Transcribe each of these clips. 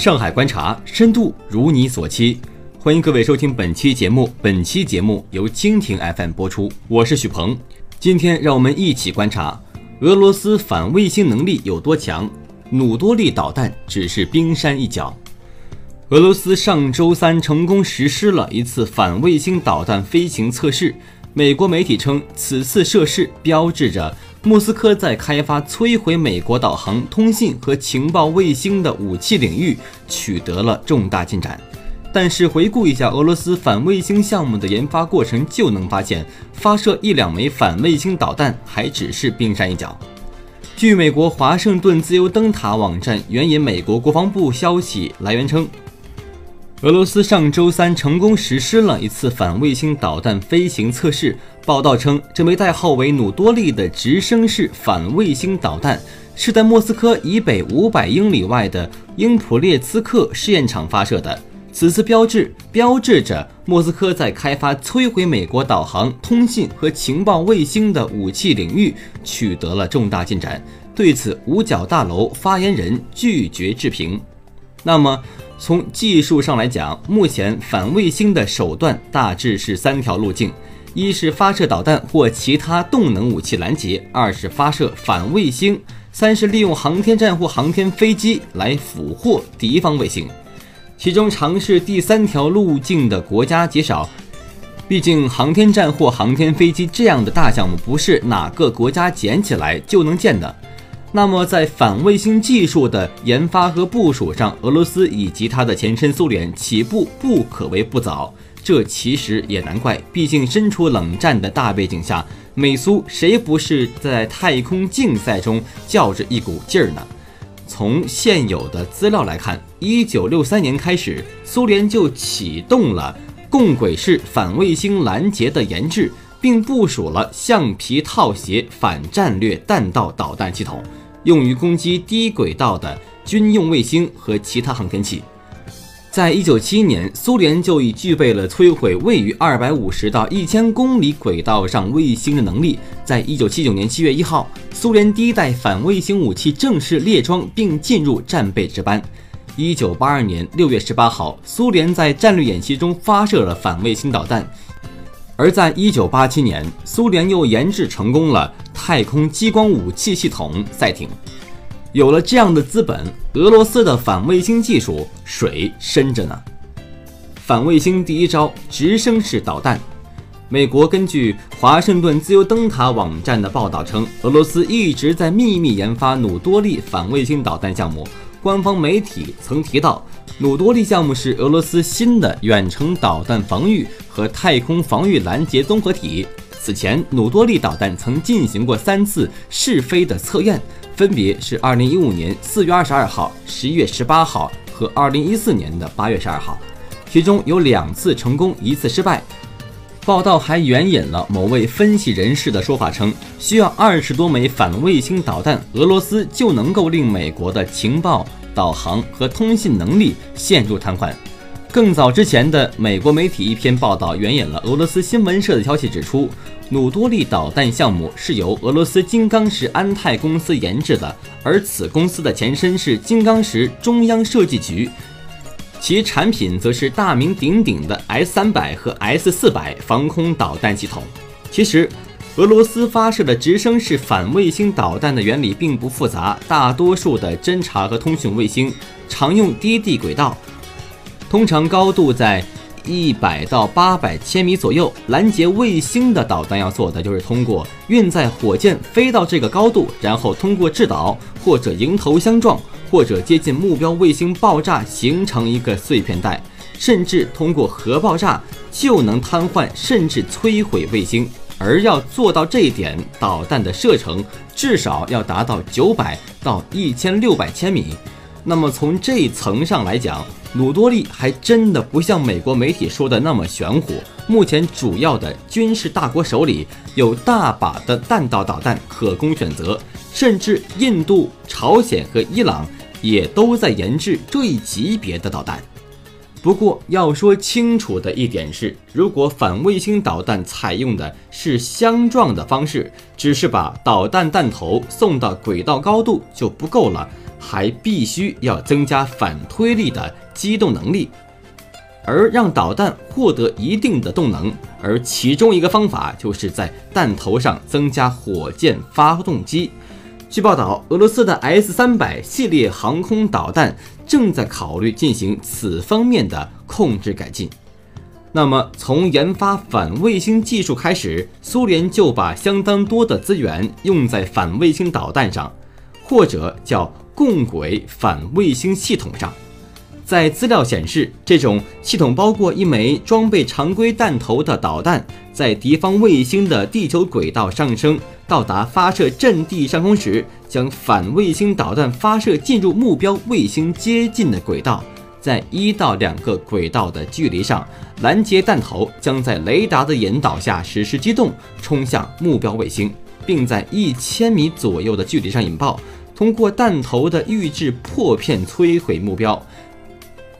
上海观察深度如你所期，欢迎各位收听本期节目。本期节目由蜻蜓 FM 播出，我是许鹏。今天让我们一起观察俄罗斯反卫星能力有多强，努多利导弹只是冰山一角。俄罗斯上周三成功实施了一次反卫星导弹飞行测试，美国媒体称，此次测试标志着。莫斯科在开发摧毁美国导航、通信和情报卫星的武器领域取得了重大进展，但是回顾一下俄罗斯反卫星项目的研发过程，就能发现发射一两枚反卫星导弹还只是冰山一角。据美国华盛顿自由灯塔网站援引美国国防部消息来源称。俄罗斯上周三成功实施了一次反卫星导弹飞行测试。报道称，这枚代号为“努多利”的直升式反卫星导弹是在莫斯科以北五百英里外的英普列兹克试验场发射的。此次标志标志着莫斯科在开发摧毁美国导航、通信和情报卫星的武器领域取得了重大进展。对此，五角大楼发言人拒绝置评。那么？从技术上来讲，目前反卫星的手段大致是三条路径：一是发射导弹或其他动能武器拦截；二是发射反卫星；三是利用航天站或航天飞机来俘获敌方卫星。其中尝试第三条路径的国家极少，毕竟航天站或航天飞机这样的大项目不是哪个国家捡起来就能建的。那么，在反卫星技术的研发和部署上，俄罗斯以及它的前身苏联起步不可谓不早。这其实也难怪，毕竟身处冷战的大背景下，美苏谁不是在太空竞赛中较着一股劲儿呢？从现有的资料来看，一九六三年开始，苏联就启动了共轨式反卫星拦截的研制，并部署了橡皮套携反战略弹道导弹系统。用于攻击低轨道的军用卫星和其他航天器。在一九七一年，苏联就已具备了摧毁位于二百五十到一千公里轨道上卫星的能力。在一九七九年七月一号，苏联第一代反卫星武器正式列装并进入战备值班。一九八二年六月十八号，苏联在战略演习中发射了反卫星导弹。而在一九八七年，苏联又研制成功了太空激光武器系统赛艇。有了这样的资本，俄罗斯的反卫星技术水深着呢。反卫星第一招：直升式导弹。美国根据华盛顿自由灯塔网站的报道称，俄罗斯一直在秘密研发努多利反卫星导弹项目。官方媒体曾提到。努多利项目是俄罗斯新的远程导弹防御和太空防御拦截综合体。此前，努多利导弹曾进行过三次试飞的测验，分别是2015年4月22号、11月18号和2014年的8月12号，其中有两次成功，一次失败。报道还援引了某位分析人士的说法称，需要二十多枚反卫星导弹，俄罗斯就能够令美国的情报。导航和通信能力陷入瘫痪。更早之前的美国媒体一篇报道援引了俄罗斯新闻社的消息，指出努多利导弹项目是由俄罗斯金刚石安泰公司研制的，而此公司的前身是金刚石中央设计局，其产品则是大名鼎鼎的 S 三百和 S 四百防空导弹系统。其实。俄罗斯发射的直升式反卫星导弹的原理并不复杂，大多数的侦察和通讯卫星常用低地轨道，通常高度在一百到八百千米左右。拦截卫星的导弹要做的就是通过运载火箭飞到这个高度，然后通过制导或者迎头相撞，或者接近目标卫星爆炸形成一个碎片带，甚至通过核爆炸就能瘫痪甚至摧毁卫星。而要做到这一点，导弹的射程至少要达到九百到一千六百千米。那么从这一层上来讲，努多利还真的不像美国媒体说的那么玄乎。目前主要的军事大国手里有大把的弹道导弹可供选择，甚至印度、朝鲜和伊朗也都在研制这一级别的导弹。不过要说清楚的一点是，如果反卫星导弹采用的是相撞的方式，只是把导弹弹头送到轨道高度就不够了，还必须要增加反推力的机动能力，而让导弹获得一定的动能，而其中一个方法就是在弹头上增加火箭发动机。据报道，俄罗斯的 S 三百系列航空导弹正在考虑进行此方面的控制改进。那么，从研发反卫星技术开始，苏联就把相当多的资源用在反卫星导弹上，或者叫共轨反卫星系统上。在资料显示，这种系统包括一枚装备常规弹头的导弹，在敌方卫星的地球轨道上升，到达发射阵地上空时，将反卫星导弹发射进入目标卫星接近的轨道。在一到两个轨道的距离上，拦截弹头将在雷达的引导下实施机动，冲向目标卫星，并在一千米左右的距离上引爆，通过弹头的预制破片摧毁目标。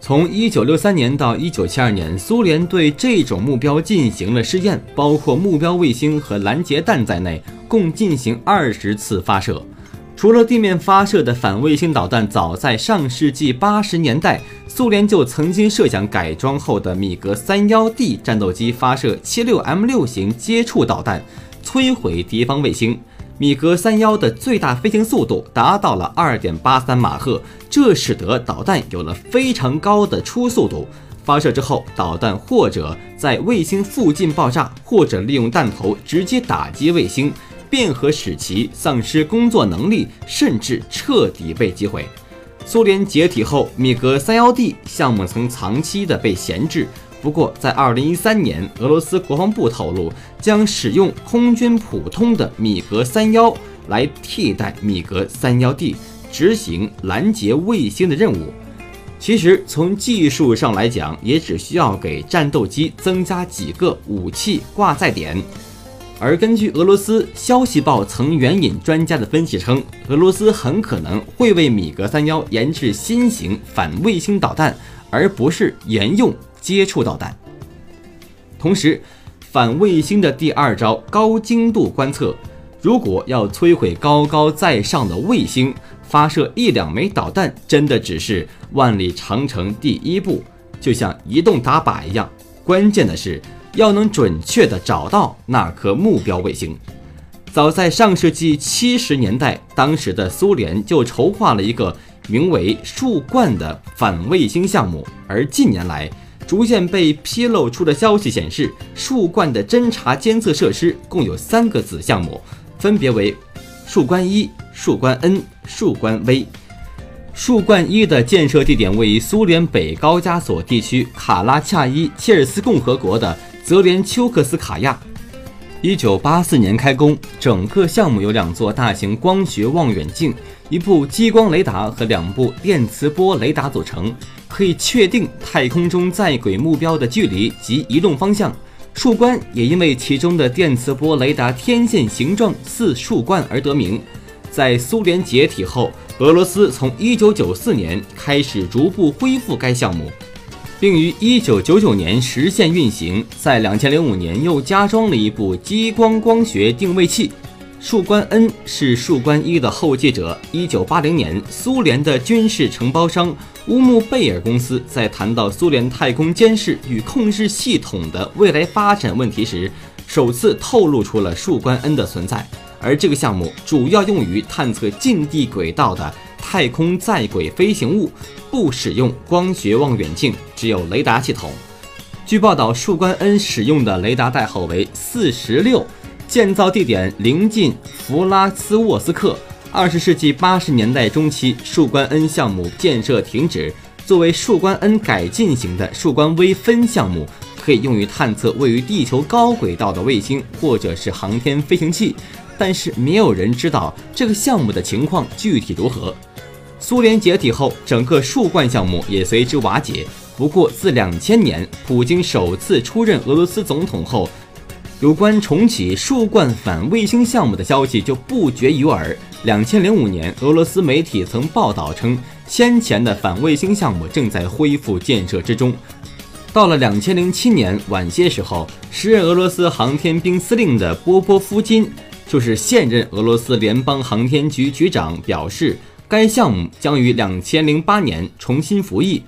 从一九六三年到一九七二年，苏联对这种目标进行了试验，包括目标卫星和拦截弹在内，共进行二十次发射。除了地面发射的反卫星导弹，早在上世纪八十年代，苏联就曾经设想改装后的米格三幺 D 战斗机发射七六 M 六型接触导弹，摧毁敌方卫星。米格三幺的最大飞行速度达到了二点八三马赫，这使得导弹有了非常高的初速度。发射之后，导弹或者在卫星附近爆炸，或者利用弹头直接打击卫星。便和使其丧失工作能力，甚至彻底被击毁。苏联解体后，米格三幺 D 项目曾长期的被闲置。不过，在二零一三年，俄罗斯国防部透露将使用空军普通的米格三幺来替代米格三幺 D，执行拦截卫星的任务。其实，从技术上来讲，也只需要给战斗机增加几个武器挂载点。而根据俄罗斯消息报曾援引专家的分析称，俄罗斯很可能会为米格三幺研制新型反卫星导弹，而不是沿用接触导弹。同时，反卫星的第二招高精度观测，如果要摧毁高高在上的卫星，发射一两枚导弹真的只是万里长城第一步，就像移动打靶一样。关键的是。要能准确地找到那颗目标卫星，早在上世纪七十年代，当时的苏联就筹划了一个名为“树冠”的反卫星项目。而近年来，逐渐被披露出的消息显示，“树冠”的侦察监测设施共有三个子项目，分别为“树冠一”“树冠 N”“ 树冠 V”。树冠一的建设地点位于苏联北高加索地区卡拉恰伊切尔斯共和国的。泽连丘克斯卡亚，一九八四年开工。整个项目有两座大型光学望远镜、一部激光雷达和两部电磁波雷达组成，可以确定太空中在轨目标的距离及移动方向。树冠也因为其中的电磁波雷达天线形状似树冠而得名。在苏联解体后，俄罗斯从一九九四年开始逐步恢复该项目。并于一九九九年实现运行，在两千零五年又加装了一部激光光学定位器。树冠 N 是树冠一的后继者。一九八零年，苏联的军事承包商乌木贝尔公司在谈到苏联太空监视与控制系统的未来发展问题时，首次透露出了树冠 N 的存在。而这个项目主要用于探测近地轨道的。太空在轨飞行物不使用光学望远镜，只有雷达系统。据报道，树冠 N 使用的雷达代号为四十六，建造地点临近弗拉斯沃斯克。二十世纪八十年代中期，树冠 N 项目建设停止。作为树冠 N 改进型的树冠 V 分项目，可以用于探测位于地球高轨道的卫星或者是航天飞行器，但是没有人知道这个项目的情况具体如何。苏联解体后，整个树冠项目也随之瓦解。不过，自两千年普京首次出任俄罗斯总统后，有关重启树冠反卫星项目的消息就不绝于耳。两千零五年，俄罗斯媒体曾报道称，先前的反卫星项目正在恢复建设之中。到了两千零七年晚些时候，时任俄罗斯航天兵司令的波波夫金，就是现任俄罗斯联邦航天局局长，表示。该项目将于两千零八年重新服役。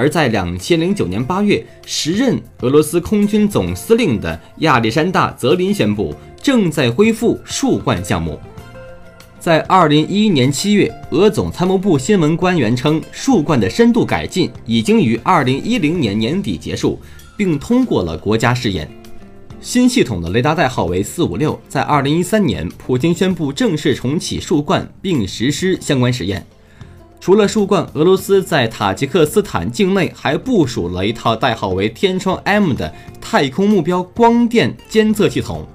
而在两千零九年八月，时任俄罗斯空军总司令的亚历山大·泽林宣布，正在恢复树冠项目。在二零一一年七月，俄总参谋部新闻官员称，树冠的深度改进已经于二零一零年年底结束，并通过了国家试验。新系统的雷达代号为四五六。在二零一三年，普京宣布正式重启树冠，并实施相关实验。除了树冠，俄罗斯在塔吉克斯坦境内还部署了一套代号为“天窗 M” 的太空目标光电监测系统。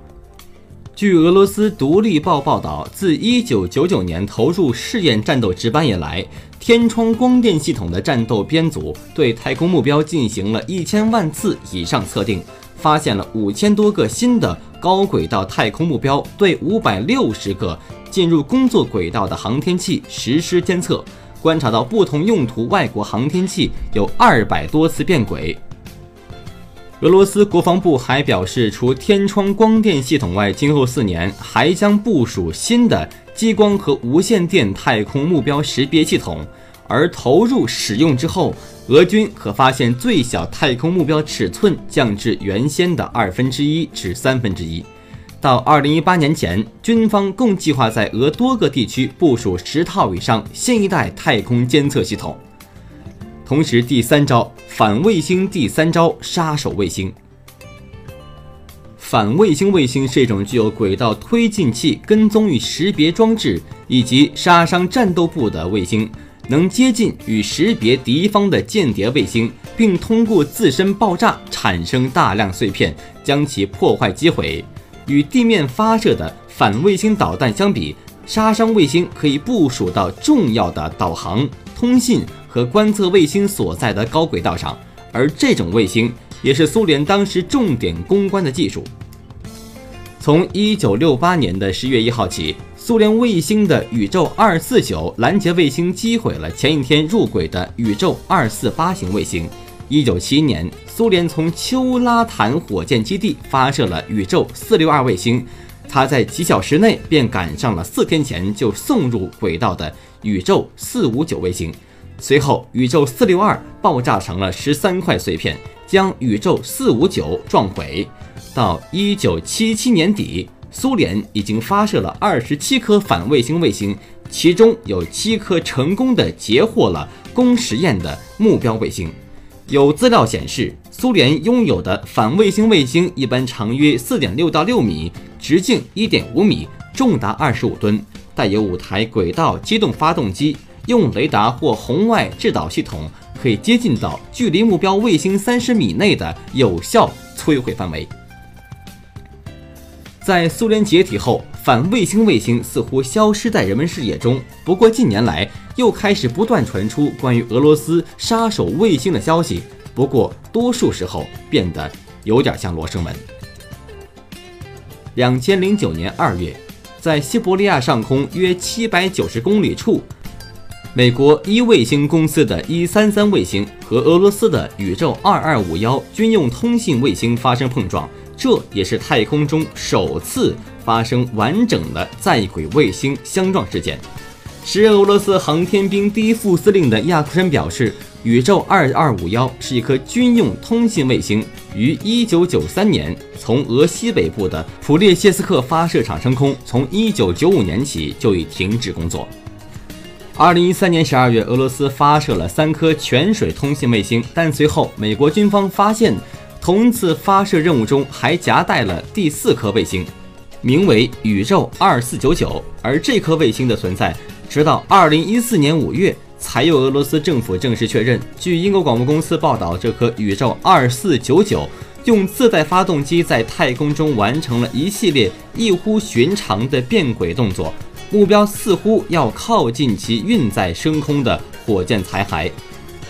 据俄罗斯独立报报道，自1999年投入试验战斗值班以来，天窗光电系统的战斗编组对太空目标进行了一千万次以上测定，发现了五千多个新的高轨道太空目标，对五百六十个进入工作轨道的航天器实施监测。观察到不同用途外国航天器有二百多次变轨。俄罗斯国防部还表示，除天窗光电系统外，今后四年还将部署新的激光和无线电太空目标识别系统。而投入使用之后，俄军可发现最小太空目标尺寸降至原先的二分之一至三分之一。到二零一八年前，军方共计划在俄多个地区部署十套以上新一代太空监测系统。同时，第三招反卫星，第三招杀手卫星。反卫星卫星是一种具有轨道推进器、跟踪与识别装置以及杀伤战斗部的卫星，能接近与识别敌方的间谍卫星，并通过自身爆炸产生大量碎片，将其破坏击毁。与地面发射的反卫星导弹相比，杀伤卫星可以部署到重要的导航、通信和观测卫星所在的高轨道上，而这种卫星也是苏联当时重点攻关的技术。从1968年的10月1号起，苏联卫星的宇宙249拦截卫星击毁了前一天入轨的宇宙248型卫星。一九七一年，苏联从丘拉坦火箭基地发射了宇宙四六二卫星，它在几小时内便赶上了四天前就送入轨道的宇宙四五九卫星。随后，宇宙四六二爆炸成了十三块碎片，将宇宙四五九撞毁。到一九七七年底，苏联已经发射了二十七颗反卫星卫星，其中有七颗成功的截获了供实验的目标卫星。有资料显示，苏联拥有的反卫星卫星一般长约四点六到六米，直径一点五米，重达二十五吨，带有五台轨道机动发动机，用雷达或红外制导系统，可以接近到距离目标卫星三十米内的有效摧毁范围。在苏联解体后，反卫星卫星似乎消失在人们视野中。不过近年来又开始不断传出关于俄罗斯杀手卫星的消息，不过多数时候变得有点像罗生门。两千零九年二月，在西伯利亚上空约七百九十公里处，美国一卫星公司的一三三卫星和俄罗斯的宇宙二二五幺军用通信卫星发生碰撞。这也是太空中首次发生完整的在轨卫星相撞事件。时任俄罗斯航天兵第一副司令的亚库申表示，宇宙二二五幺是一颗军用通信卫星，于一九九三年从俄西北部的普列谢斯克发射场升空，从一九九五年起就已停止工作。二零一三年十二月，俄罗斯发射了三颗泉水通信卫星，但随后美国军方发现。同次发射任务中还夹带了第四颗卫星，名为宇宙二四九九。而这颗卫星的存在，直到二零一四年五月才由俄罗斯政府正式确认。据英国广播公司报道，这颗宇宙二四九九用自带发动机在太空中完成了一系列异乎寻常的变轨动作，目标似乎要靠近其运载升空的火箭残骸。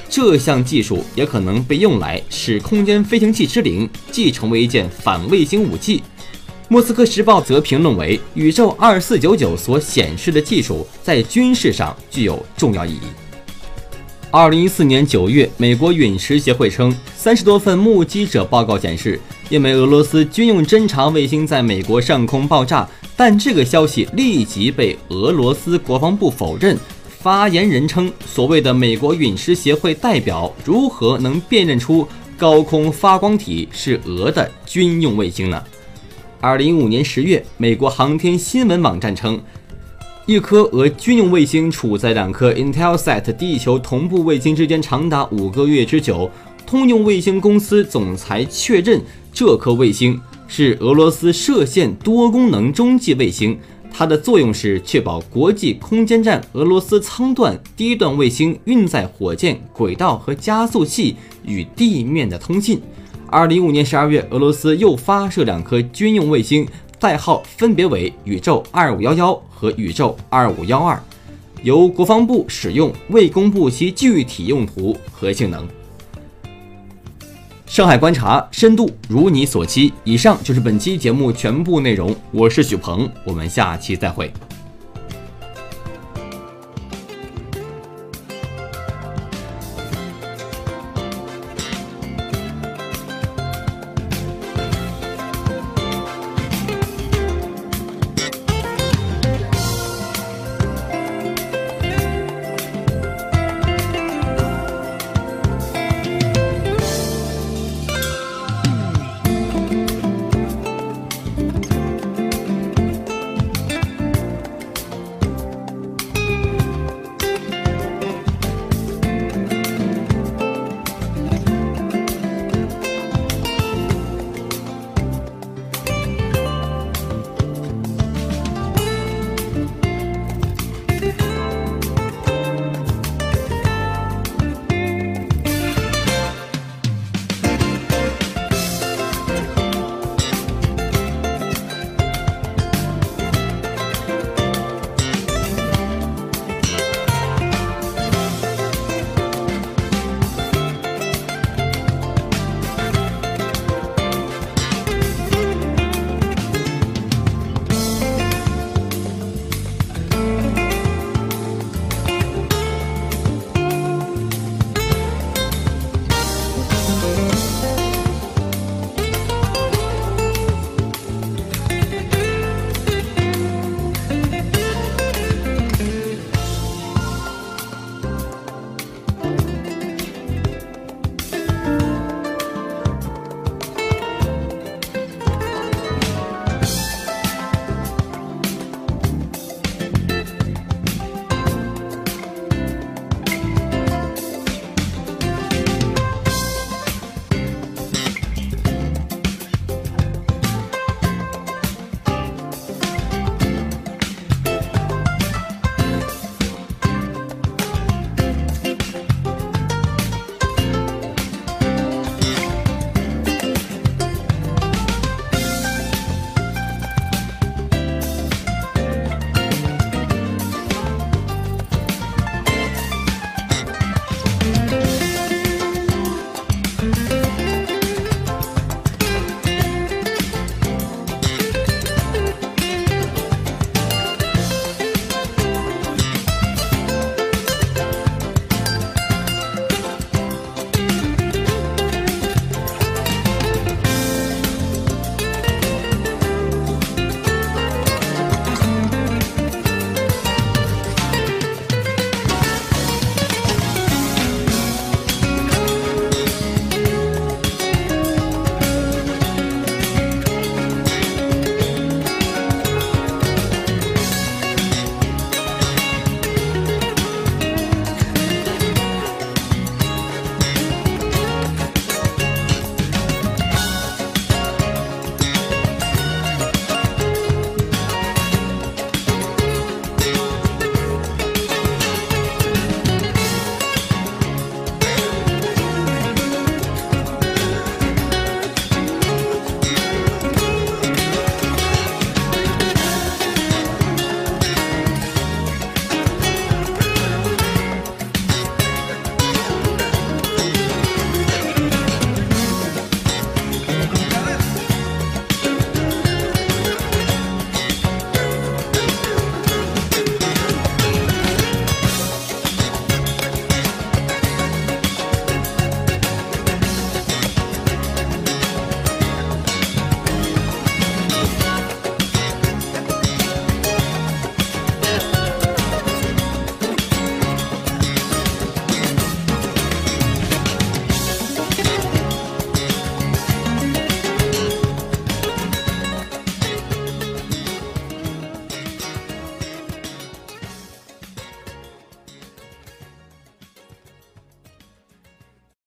这项技术也可能被用来使空间飞行器之灵既成为一件反卫星武器。莫斯科时报则评论为，宇宙二四九九所显示的技术在军事上具有重要意义。二零一四年九月，美国陨石协会称，三十多份目击者报告显示，一枚俄罗斯军用侦察卫星在美国上空爆炸，但这个消息立即被俄罗斯国防部否认。发言人称，所谓的美国陨石协会代表如何能辨认出高空发光体是俄的军用卫星呢？二零一五年十月，美国航天新闻网站称，一颗俄军用卫星处在两颗 Intelsat 地球同步卫星之间长达五个月之久。通用卫星公司总裁确认，这颗卫星是俄罗斯射线多功能中继卫星。它的作用是确保国际空间站俄罗斯舱段低段卫星运载火箭轨道和加速器与地面的通信。二零一五年十二月，俄罗斯又发射两颗军用卫星，代号分别为“宇宙二五幺幺”和“宇宙二五幺二”，由国防部使用，未公布其具体用途和性能。上海观察深度如你所期。以上就是本期节目全部内容，我是许鹏，我们下期再会。